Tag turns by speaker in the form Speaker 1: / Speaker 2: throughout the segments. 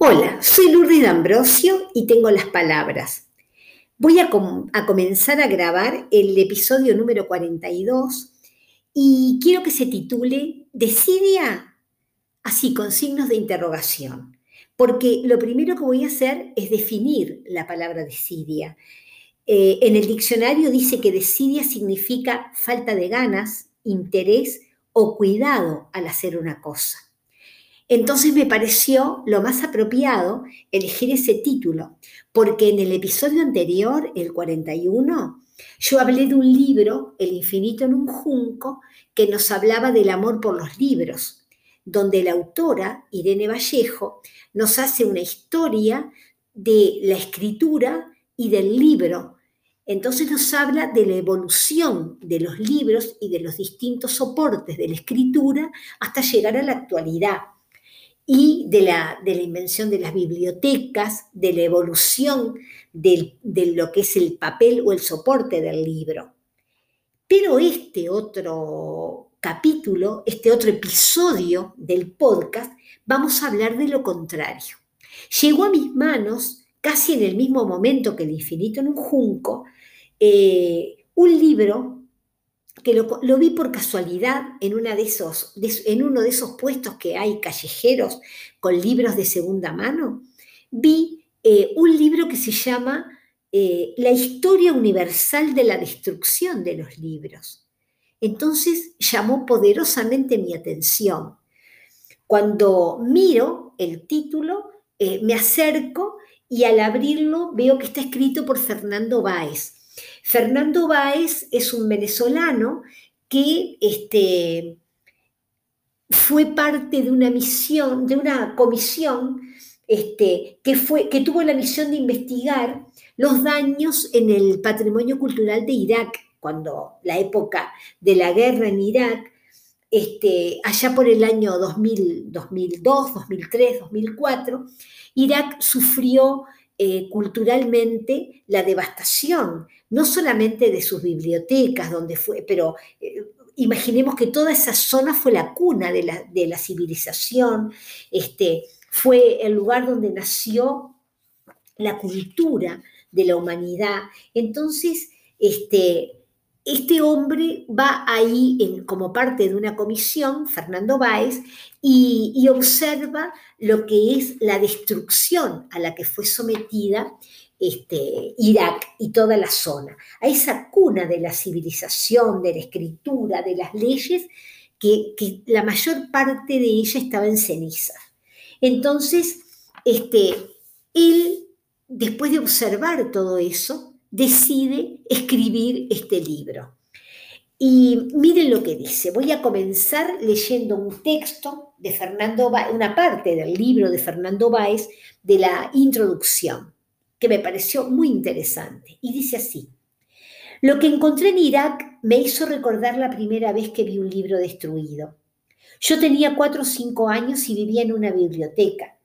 Speaker 1: Hola, soy Lourdes D'Ambrosio y tengo las palabras. Voy a, a, comenzar a grabar el episodio número 42 y quiero que se titule Decidia, así con signos de interrogación, porque lo primero que voy a hacer es definir la palabra desidia. Eh, en el diccionario dice que desidia significa falta de ganas, interés o cuidado al hacer una cosa. Entonces me pareció lo más apropiado elegir ese título, porque en el episodio anterior, el 41, yo hablé de un libro, El infinito en un junco, que nos hablaba del amor por los libros, donde la autora, Irene Vallejo, nos hace una historia de la escritura y del libro. Entonces nos habla de la evolución de los libros y de los distintos soportes de la escritura hasta llegar a la actualidad y de la, de la invención de las bibliotecas, de la evolución de lo que es el papel o el soporte del libro. Pero este otro capítulo, este otro episodio del podcast, vamos a hablar de lo contrario. Llegó a mis manos, casi en el mismo momento que el infinito en un junco, eh, un libro que lo, vi por casualidad en, de esos, en uno de esos puestos que hay callejeros con libros de segunda mano, vi eh, un libro que se llama eh, La historia universal de la destrucción de los libros. Entonces llamó poderosamente mi atención. Cuando miro el título, eh, me acerco y al abrirlo veo que está escrito por Fernando Báez Fernando Báez es un venezolano que este, fue parte de una misión, de una comisión este, que, fue, que tuvo la misión de investigar los daños en el patrimonio cultural de Irak, cuando la época de la guerra en Irak, este, allá por el año 2000, 2002, 2003, 2004, Irak sufrió eh, culturalmente la devastación, no solamente de sus bibliotecas, donde fue, pero eh, imaginemos que toda esa zona fue la cuna de la, civilización, este, fue el lugar donde nació la cultura de la humanidad. Entonces, este, este hombre va ahí como parte de una comisión, Fernando Báez, y, observa lo que es la destrucción a la que fue sometida este, Irak y toda la zona, a esa cuna de la civilización, de la escritura, de las leyes, que, la mayor parte de ella estaba en ceniza. Entonces, este, él, después de observar todo eso, decide escribir este libro. Y miren lo que dice. Voy a comenzar leyendo un texto de Fernando Báez, una parte del libro de Fernando Báez de la introducción, que me pareció muy interesante. Y dice así. Lo que encontré en Irak me hizo recordar la primera vez que vi un libro destruido. Yo tenía cuatro o cinco años y vivía en una biblioteca,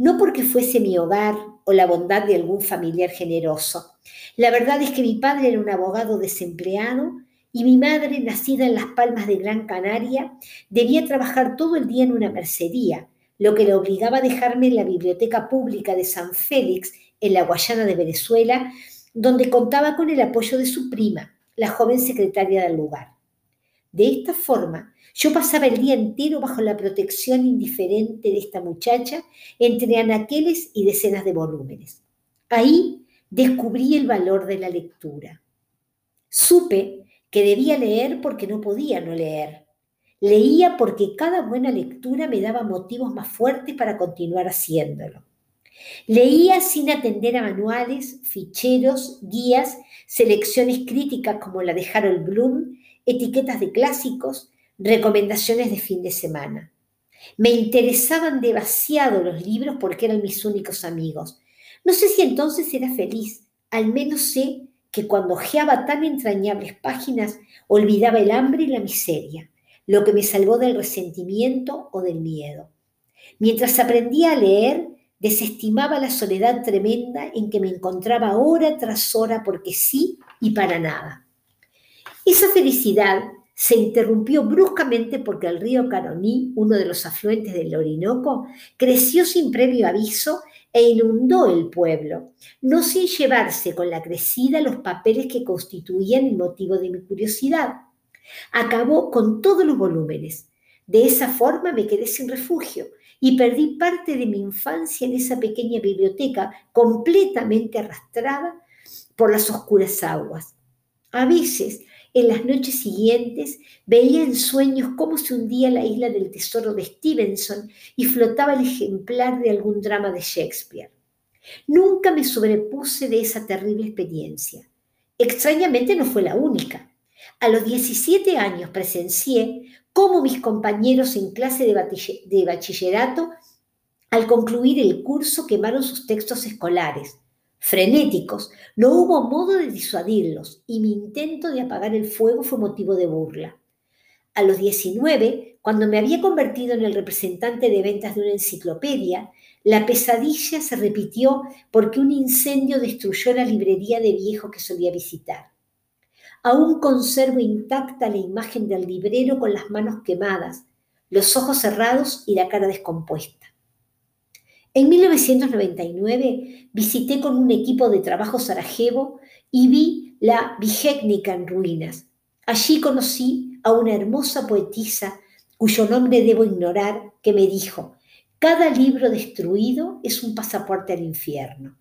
Speaker 1: no porque fuese mi hogar o la bondad de algún familiar generoso, la verdad es que mi padre era un abogado desempleado y mi madre, nacida en las palmas de Gran Canaria, debía trabajar todo el día en una mercería, lo que le obligaba a dejarme en la biblioteca pública de San Félix, en la Guayana de Venezuela, donde contaba con el apoyo de su prima, la joven secretaria del lugar. De esta forma, yo pasaba el día entero bajo la protección indiferente de esta muchacha entre anaqueles y decenas de volúmenes. Ahí descubrí el valor de la lectura. Supe que debía leer porque no podía no leer. Leía porque cada buena lectura me daba motivos más fuertes para continuar haciéndolo. Leía sin atender a manuales, ficheros, guías, selecciones críticas como la de Harold Bloom, etiquetas de clásicos, recomendaciones de fin de semana. Me interesaban demasiado los libros porque eran mis únicos amigos, no sé si entonces era feliz, al menos sé que cuando ojeaba tan entrañables páginas olvidaba el hambre y la miseria, lo que me salvó del resentimiento o del miedo. Mientras aprendía a leer, desestimaba la soledad tremenda en que me encontraba hora tras hora porque sí y para nada. Esa felicidad se interrumpió bruscamente porque el río Caroní, uno de los afluentes del Orinoco, creció sin previo aviso e inundó el pueblo, no sin llevarse con la crecida los papeles que constituían el motivo de mi curiosidad. Acabó con todos los volúmenes. De esa forma me quedé sin refugio y perdí parte de mi infancia en esa pequeña biblioteca completamente arrastrada por las oscuras aguas. A veces, en las noches siguientes, veía en sueños cómo se hundía la isla del tesoro de Stevenson y flotaba el ejemplar de algún drama de Shakespeare. Nunca me sobrepuse de esa terrible experiencia. Extrañamente no fue la única. A los 17 años presencié cómo mis compañeros en clase de bachillerato, al concluir el curso, quemaron sus textos escolares. Frenéticos, no hubo modo de disuadirlos y mi intento de apagar el fuego fue motivo de burla. A los 19, cuando me había convertido en el representante de ventas de una enciclopedia, la pesadilla se repitió porque un incendio destruyó la librería de viejo que solía visitar. Aún conservo intacta la imagen del librero con las manos quemadas, los ojos cerrados y la cara descompuesta. En 1999 visité con un equipo de trabajo Sarajevo y vi la Vigétnica en ruinas. Allí conocí a una hermosa poetisa cuyo nombre debo ignorar, que me dijo, cada libro destruido es un pasaporte al infierno.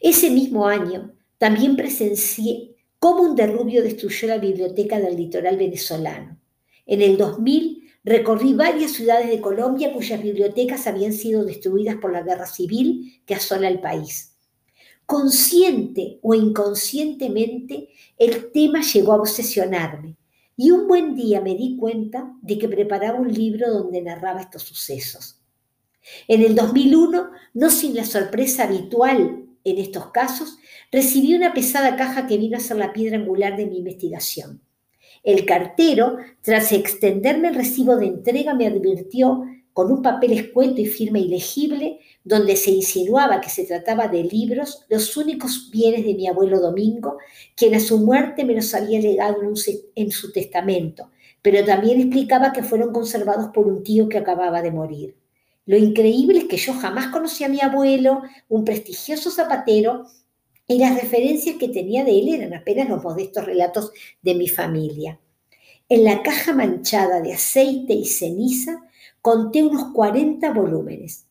Speaker 1: Ese mismo año también presencié cómo un derrubio destruyó la biblioteca del litoral venezolano. En el 2000 recorrí varias ciudades de Colombia cuyas bibliotecas habían sido destruidas por la guerra civil que asola el país. Consciente o inconscientemente, el tema llegó a obsesionarme y un buen día me di cuenta de que preparaba un libro donde narraba estos sucesos. En el 2001, no sin la sorpresa habitual en estos casos, recibí una pesada caja que vino a ser la piedra angular de mi investigación. El cartero, tras extenderme el recibo de entrega, me advirtió con un papel escueto y firme y legible, donde se insinuaba que se trataba de libros, los únicos bienes de mi abuelo Domingo, quien a su muerte me los había legado en su testamento, pero también explicaba que fueron conservados por un tío que acababa de morir. Lo increíble es que yo jamás conocí a mi abuelo, un prestigioso zapatero, y las referencias que tenía de él eran apenas los modestos relatos de mi familia. En la caja manchada de aceite y ceniza conté unos 40 volúmenes.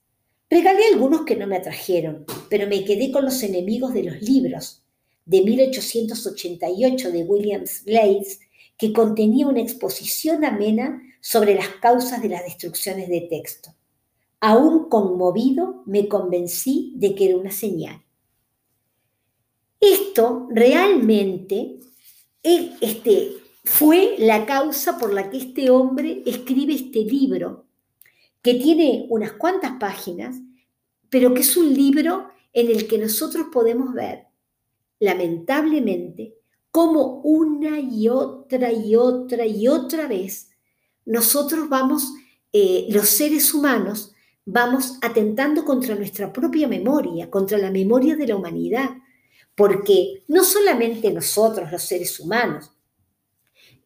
Speaker 1: Regalé algunos que no me atrajeron, pero me quedé con los enemigos de los libros, de 1888 de Williams Blades, que contenía una exposición amena sobre las causas de las destrucciones de texto. Aún conmovido, me convencí de que era una señal. Esto realmente este, fue la causa por la que este hombre escribe este libro, que tiene unas cuantas páginas, pero que es un libro en el que nosotros podemos ver, lamentablemente, cómo una y otra y otra y otra vez nosotros vamos, eh, los seres humanos, vamos atentando contra nuestra propia memoria, contra la memoria de la humanidad porque no solamente nosotros los seres humanos,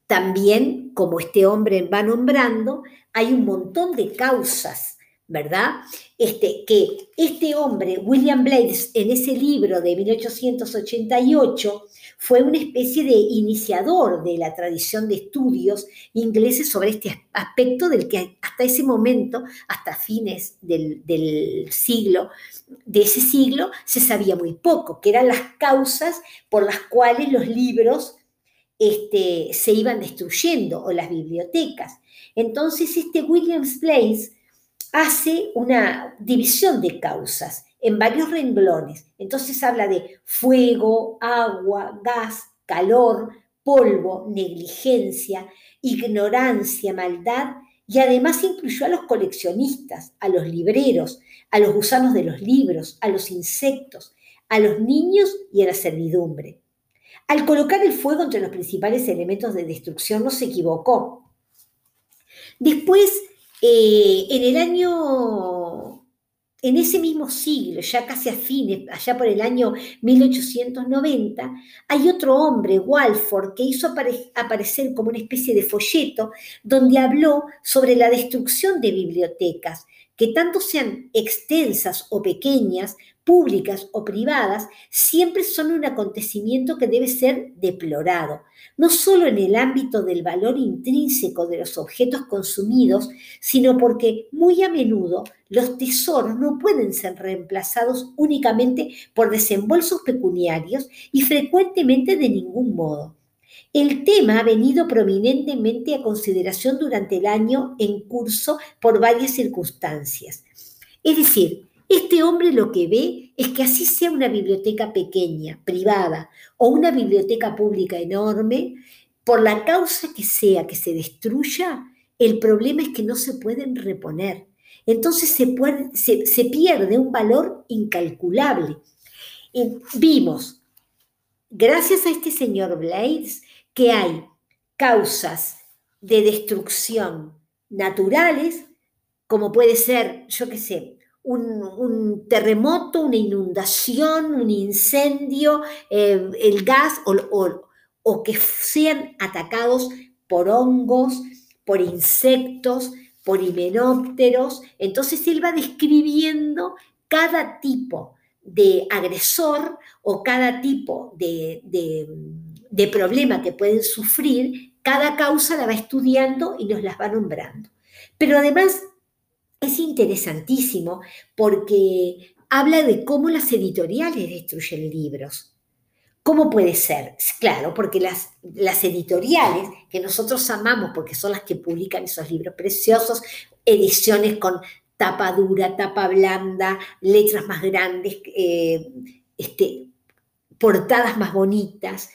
Speaker 1: también, como este hombre va nombrando, hay un montón de causas, ¿verdad? Este, que este hombre, William Blades, en ese libro de 1888, fue una especie de iniciador de la tradición de estudios ingleses sobre este aspecto del que hasta ese momento, hasta fines del, siglo, de ese siglo, se sabía muy poco, que eran las causas por las cuales los libros este, se iban destruyendo o las bibliotecas. Entonces, este Williams Blaze hace una división de causas en varios renglones. Entonces habla de fuego, agua, gas, calor, polvo, negligencia, ignorancia, maldad, y además incluyó a los coleccionistas, a los libreros, a los gusanos de los libros, a los insectos, a los niños y a la servidumbre. Al colocar el fuego entre los principales elementos de destrucción no se equivocó. Después, eh, en el año en ese mismo siglo, ya casi a fines, allá por el año 1890, hay otro hombre, Walford, que hizo aparecer como una especie de folleto donde habló sobre la destrucción de bibliotecas, que tanto sean extensas o pequeñas, públicas o privadas, siempre son un acontecimiento que debe ser deplorado, no solo en el ámbito del valor intrínseco de los objetos consumidos, sino porque muy a menudo los tesoros no pueden ser reemplazados únicamente por desembolsos pecuniarios y frecuentemente de ningún modo. El tema ha venido prominentemente a consideración durante el año en curso por varias circunstancias. Es decir, este hombre lo que ve es que así sea una biblioteca pequeña, privada, o una biblioteca pública enorme, por la causa que sea que se destruya, el problema es que no se pueden reponer. Entonces se, pierde un valor incalculable. vimos, gracias a este señor Blades, que hay causas de destrucción naturales, como puede ser, yo qué sé, un, terremoto, una inundación, un incendio, eh, el gas o, que sean atacados por hongos, por insectos, por himenópteros. Entonces él va describiendo cada tipo de agresor o cada tipo de problema que pueden sufrir, cada causa la va estudiando y nos las va nombrando. Pero además es interesantísimo porque habla de cómo las editoriales destruyen libros. ¿Cómo puede ser? Claro, porque las, las editoriales que nosotros amamos, porque son las que publican esos libros preciosos, ediciones con tapa dura, tapa blanda, letras más grandes, eh, este, portadas más bonitas,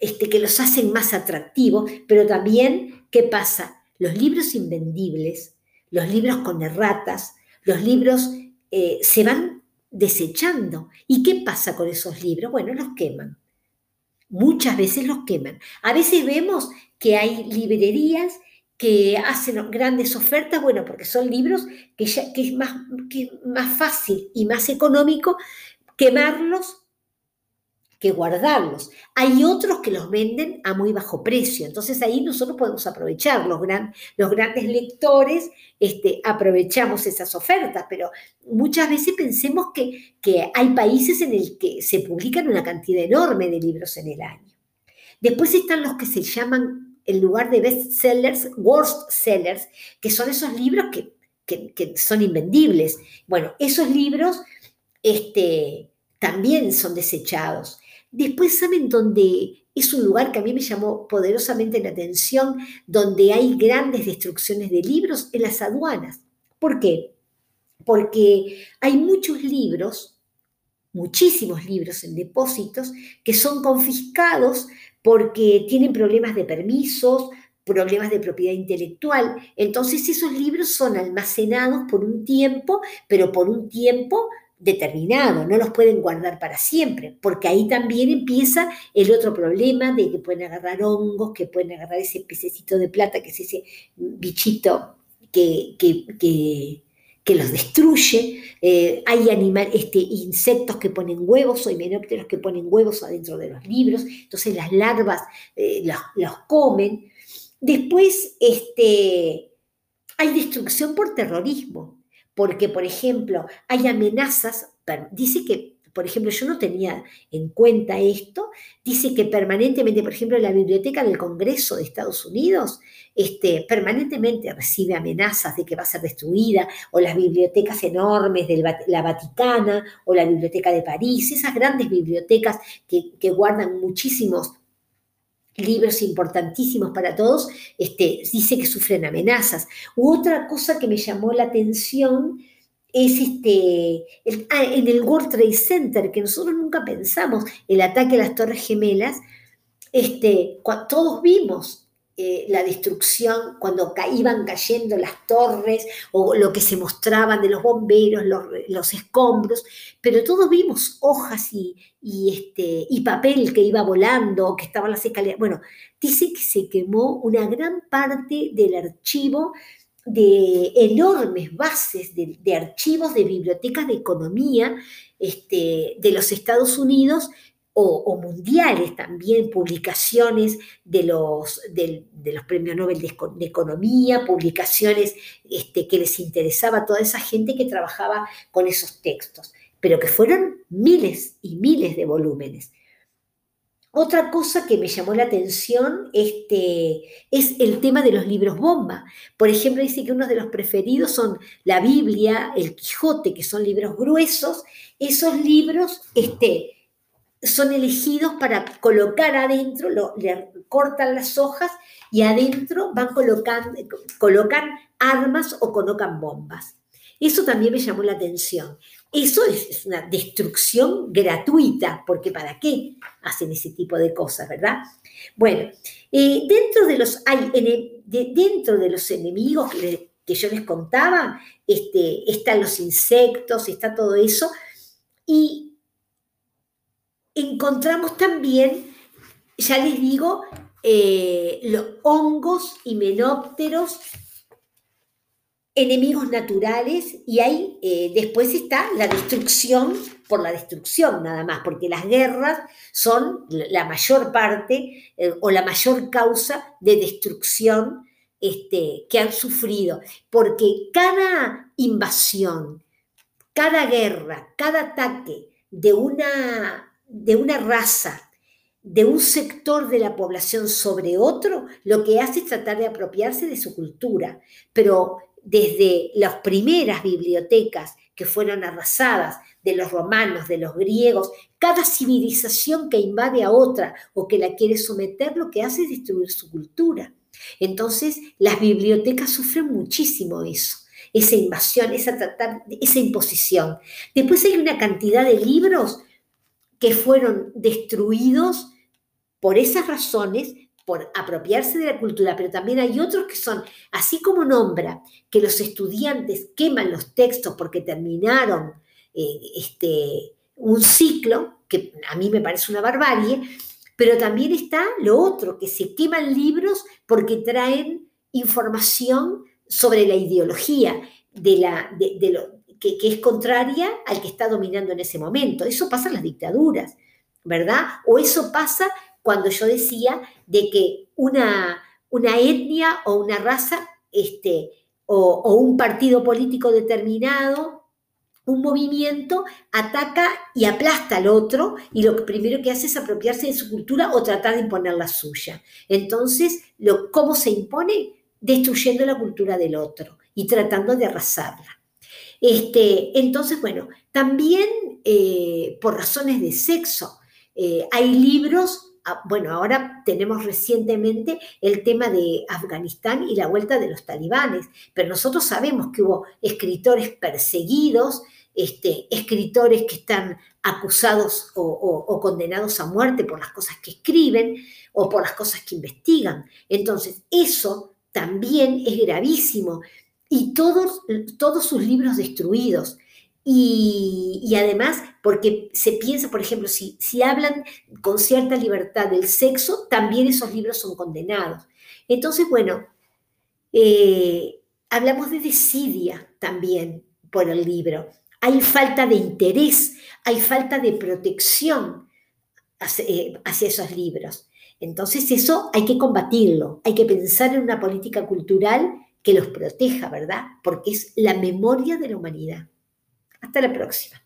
Speaker 1: este, que los hacen más atractivos, pero también, ¿qué pasa? Los libros invendibles los libros con erratas, los libros eh, se van desechando. ¿Y qué pasa con esos libros? Bueno, los queman. Muchas veces los queman. A veces vemos que hay librerías que hacen grandes ofertas, bueno, porque son libros que, es más, que es más fácil y más económico quemarlos que guardarlos. Hay otros que los venden a muy bajo precio, entonces ahí nosotros podemos aprovechar, los, grandes lectores este, aprovechamos esas ofertas, pero muchas veces pensemos que, que hay países en el que se publican una cantidad enorme de libros en el año. Después están los que se llaman, en lugar de best sellers, worst sellers, que son esos libros que, que, son invendibles. Bueno, esos libros este, también son desechados. Después, ¿saben dónde es un lugar que a mí me llamó poderosamente la atención, donde hay grandes destrucciones de libros? En las aduanas. ¿Por qué? Porque hay muchos libros, muchísimos libros en depósitos, que son confiscados porque tienen problemas de permisos, problemas de propiedad intelectual. Entonces esos libros son almacenados por un tiempo, pero por un tiempo determinado, no los pueden guardar para siempre, porque ahí también empieza el otro problema de que pueden agarrar hongos, que pueden agarrar ese pececito de plata, que es ese bichito que, que, los destruye. Eh, hay animal, este, insectos que ponen huevos o himenópteros que ponen huevos adentro de los libros, entonces las larvas eh, los, comen. Después este, hay destrucción por terrorismo porque, por ejemplo, hay amenazas, dice que, por ejemplo, yo no tenía en cuenta esto, dice que permanentemente, por ejemplo, la Biblioteca del Congreso de Estados Unidos, este, permanentemente recibe amenazas de que va a ser destruida, o las bibliotecas enormes de la Vaticana, o la Biblioteca de París, esas grandes bibliotecas que, que guardan muchísimos libros importantísimos para todos, este, dice que sufren amenazas. otra cosa que me llamó la atención es este, ah, en el World Trade Center, que nosotros nunca pensamos, el ataque a las Torres Gemelas, este, todos vimos eh, la destrucción cuando iban cayendo las torres o lo que se mostraban de los bomberos, los, escombros, pero todos vimos hojas y, este, y papel que iba volando, que estaban las escaleras. Bueno, dice que se quemó una gran parte del archivo de enormes bases de, archivos de bibliotecas de economía este, de los Estados Unidos o, mundiales también, publicaciones de los, de, los premios Nobel de, Economía, publicaciones este, que les interesaba a toda esa gente que trabajaba con esos textos, pero que fueron miles y miles de volúmenes. Otra cosa que me llamó la atención este, es el tema de los libros bomba. Por ejemplo, dice que uno de los preferidos son la Biblia, el Quijote, que son libros gruesos. Esos libros este, son elegidos para colocar adentro, le cortan las hojas y adentro van colocando, colocan armas o colocan bombas. Eso también me llamó la atención. Eso es, una destrucción gratuita, porque ¿para qué hacen ese tipo de cosas, verdad? Bueno, eh, dentro, de los, hay, dentro de los enemigos que, que, yo les contaba, este, están los insectos, está todo eso, y encontramos también, ya les digo, eh, los hongos y menópteros, enemigos naturales, y ahí eh, después está la destrucción por la destrucción nada más, porque las guerras son la mayor parte eh, o la mayor causa de destrucción este, que han sufrido, porque cada invasión, cada guerra, cada ataque de una de una raza, de un sector de la población sobre otro, lo que hace es tratar de apropiarse de su cultura. Pero desde las primeras bibliotecas que fueron arrasadas, de los romanos, de los griegos, cada civilización que invade a otra o que la quiere someter, lo que hace es destruir su cultura. Entonces, las bibliotecas sufren muchísimo eso esa invasión, esa, esa imposición. Después hay una cantidad de libros que fueron destruidos por esas razones, por apropiarse de la cultura, pero también hay otros que son, así como nombra que los estudiantes queman los textos porque terminaron eh, este, un ciclo, que a mí me parece una barbarie, pero también está lo otro, que se queman libros porque traen información sobre la ideología de, la, de, lo, que, es contraria al que está dominando en ese momento. Eso pasa en las dictaduras, ¿verdad? O eso pasa cuando yo decía de que una, una etnia o una raza este, o, un partido político determinado un movimiento ataca y aplasta al otro y lo primero que hace es apropiarse de su cultura o tratar de imponer la suya. Entonces, lo, ¿cómo se impone? Destruyendo la cultura del otro y tratando de arrasarla. Este, entonces, bueno, también eh, por razones de sexo, eh, hay libros, ah, bueno, ahora tenemos recientemente el tema de Afganistán y la vuelta de los talibanes, pero nosotros sabemos que hubo escritores perseguidos, este, escritores que están acusados o, condenados a muerte por las cosas que escriben o por las cosas que investigan. Entonces, eso también es gravísimo y todos, todos sus libros destruidos. Y, además, porque se piensa, por ejemplo, si, si hablan con cierta libertad del sexo, también esos libros son condenados. Entonces, bueno, eh, hablamos de desidia también por el libro. Hay falta de interés, hay falta de protección eh, hacia esos libros. Entonces eso hay que combatirlo, hay que pensar en una política cultural que los proteja, ¿verdad? Porque es la memoria de la humanidad. Hasta la próxima.